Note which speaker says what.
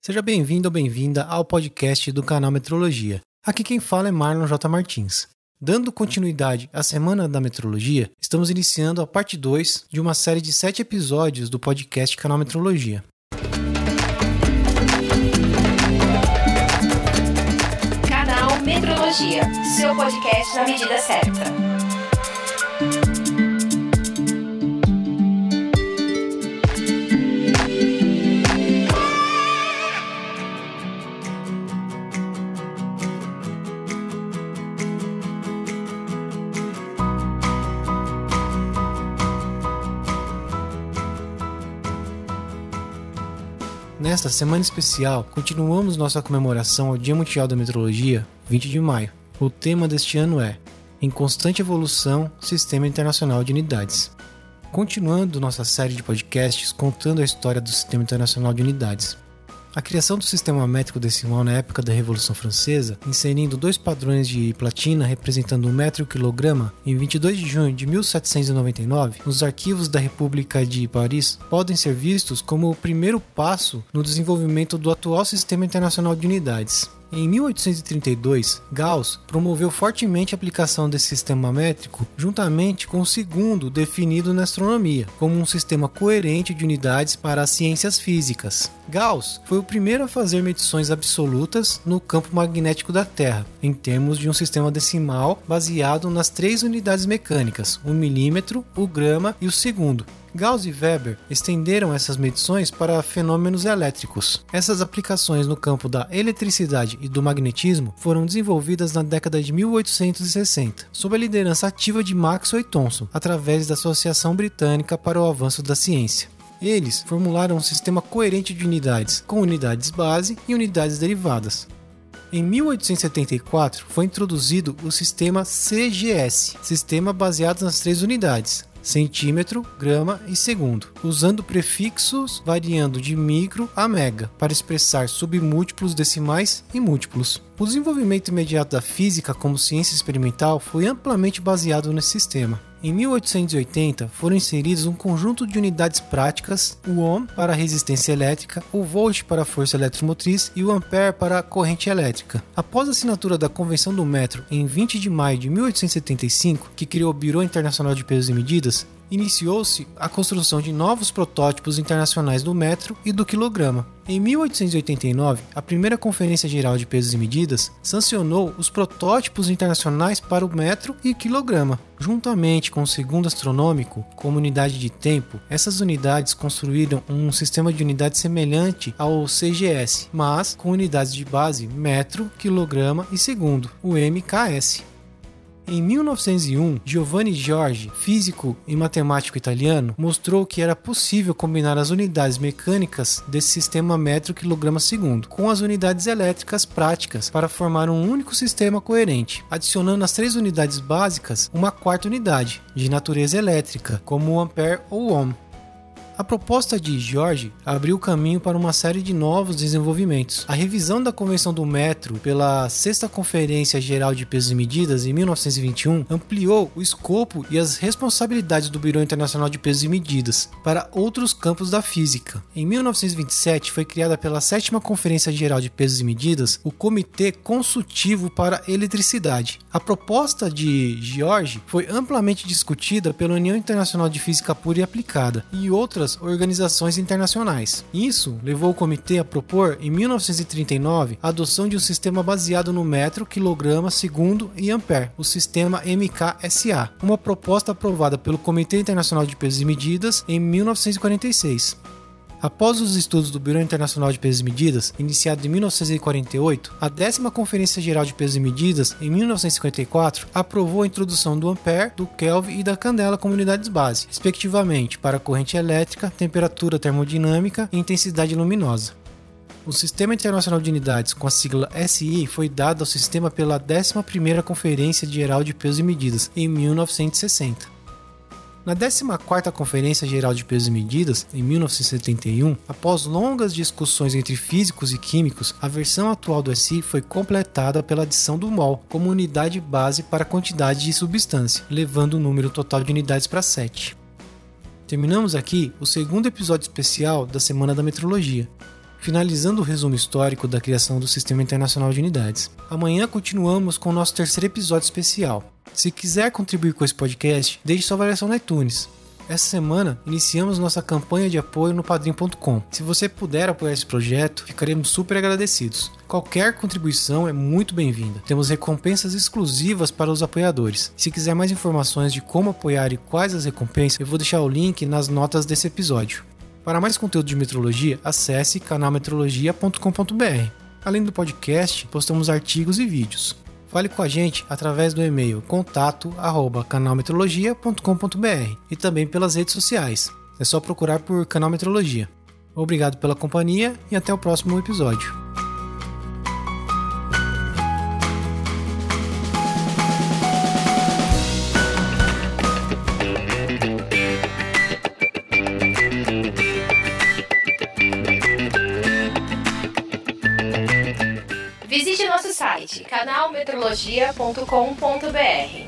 Speaker 1: Seja bem-vindo ou bem-vinda ao podcast do canal Metrologia. Aqui quem fala é Marlon J. Martins. Dando continuidade à Semana da Metrologia, estamos iniciando a parte 2 de uma série de sete episódios do podcast Canal Metrologia.
Speaker 2: Canal Metrologia, seu podcast na medida certa.
Speaker 1: Nesta semana especial, continuamos nossa comemoração ao Dia Mundial da Metrologia, 20 de maio. O tema deste ano é Em Constante Evolução Sistema Internacional de Unidades. Continuando nossa série de podcasts contando a história do Sistema Internacional de Unidades. A criação do sistema métrico decimal na época da Revolução Francesa, inserindo dois padrões de platina representando um metro e um quilograma, em 22 de junho de 1799, nos arquivos da República de Paris, podem ser vistos como o primeiro passo no desenvolvimento do atual sistema internacional de unidades. Em 1832, Gauss promoveu fortemente a aplicação desse sistema métrico juntamente com o segundo definido na astronomia, como um sistema coerente de unidades para as ciências físicas. Gauss foi o primeiro a fazer medições absolutas no campo magnético da Terra, em termos de um sistema decimal baseado nas três unidades mecânicas, o milímetro, o grama e o segundo, Gauss e Weber estenderam essas medições para fenômenos elétricos. Essas aplicações no campo da eletricidade e do magnetismo foram desenvolvidas na década de 1860, sob a liderança ativa de Maxwell e Thomson, através da Associação Britânica para o Avanço da Ciência. Eles formularam um sistema coerente de unidades, com unidades base e unidades derivadas. Em 1874 foi introduzido o sistema CGS, sistema baseado nas três unidades, centímetro, grama e segundo, usando prefixos variando de micro a mega para expressar submúltiplos decimais e múltiplos. O desenvolvimento imediato da física como ciência experimental foi amplamente baseado nesse sistema. Em 1880, foram inseridos um conjunto de unidades práticas, o ohm para a resistência elétrica, o volt para a força eletromotriz e o ampere para a corrente elétrica. Após a assinatura da Convenção do Metro em 20 de maio de 1875, que criou o Bureau Internacional de Pesos e Medidas, iniciou-se a construção de novos protótipos internacionais do metro e do quilograma. Em 1889, a primeira Conferência Geral de Pesos e Medidas sancionou os protótipos internacionais para o metro e quilograma. Juntamente com o segundo astronômico, como unidade de tempo, essas unidades construíram um sistema de unidades semelhante ao CGS, mas com unidades de base metro, quilograma e segundo, o MKS. Em 1901, Giovanni Giorgi, físico e matemático italiano, mostrou que era possível combinar as unidades mecânicas desse sistema metro-quilograma segundo com as unidades elétricas práticas para formar um único sistema coerente, adicionando às três unidades básicas uma quarta unidade, de natureza elétrica, como o ampere ou ohm. A proposta de George abriu caminho para uma série de novos desenvolvimentos. A revisão da Convenção do Metro pela Sexta Conferência Geral de Pesos e Medidas em 1921 ampliou o escopo e as responsabilidades do Bureau Internacional de Pesos e Medidas para outros campos da física. Em 1927 foi criada pela Sétima Conferência Geral de Pesos e Medidas o Comitê Consultivo para Eletricidade. A proposta de George foi amplamente discutida pela União Internacional de Física Pura e Aplicada e outras outras organizações internacionais. Isso levou o comitê a propor, em 1939, a adoção de um sistema baseado no metro, quilograma, segundo e ampere, o sistema MKSA, uma proposta aprovada pelo Comitê Internacional de Pesos e Medidas em 1946. Após os estudos do Bureau Internacional de Pesos e Medidas, iniciado em 1948, a décima Conferência Geral de Pesos e Medidas, em 1954, aprovou a introdução do ampere, do Kelvin e da candela como unidades base, respectivamente para corrente elétrica, temperatura termodinâmica e intensidade luminosa. O Sistema Internacional de Unidades, com a sigla SI, foi dado ao sistema pela 11ª Conferência Geral de Pesos e Medidas, em 1960. Na 14ª Conferência Geral de Pesos e Medidas, em 1971, após longas discussões entre físicos e químicos, a versão atual do SI foi completada pela adição do mol como unidade base para a quantidade de substância, levando o número total de unidades para 7. Terminamos aqui o segundo episódio especial da Semana da Metrologia. Finalizando o resumo histórico da criação do Sistema Internacional de Unidades. Amanhã continuamos com o nosso terceiro episódio especial. Se quiser contribuir com esse podcast, deixe sua avaliação no iTunes. Essa semana iniciamos nossa campanha de apoio no padrim.com. Se você puder apoiar esse projeto, ficaremos super agradecidos. Qualquer contribuição é muito bem-vinda. Temos recompensas exclusivas para os apoiadores. Se quiser mais informações de como apoiar e quais as recompensas, eu vou deixar o link nas notas desse episódio. Para mais conteúdo de metrologia, acesse canalmetrologia.com.br. Além do podcast, postamos artigos e vídeos. Fale com a gente através do e-mail contato@canalmetrologia.com.br e também pelas redes sociais. É só procurar por Canal Metrologia. Obrigado pela companhia e até o próximo episódio.
Speaker 2: canalmetrologia.com.br.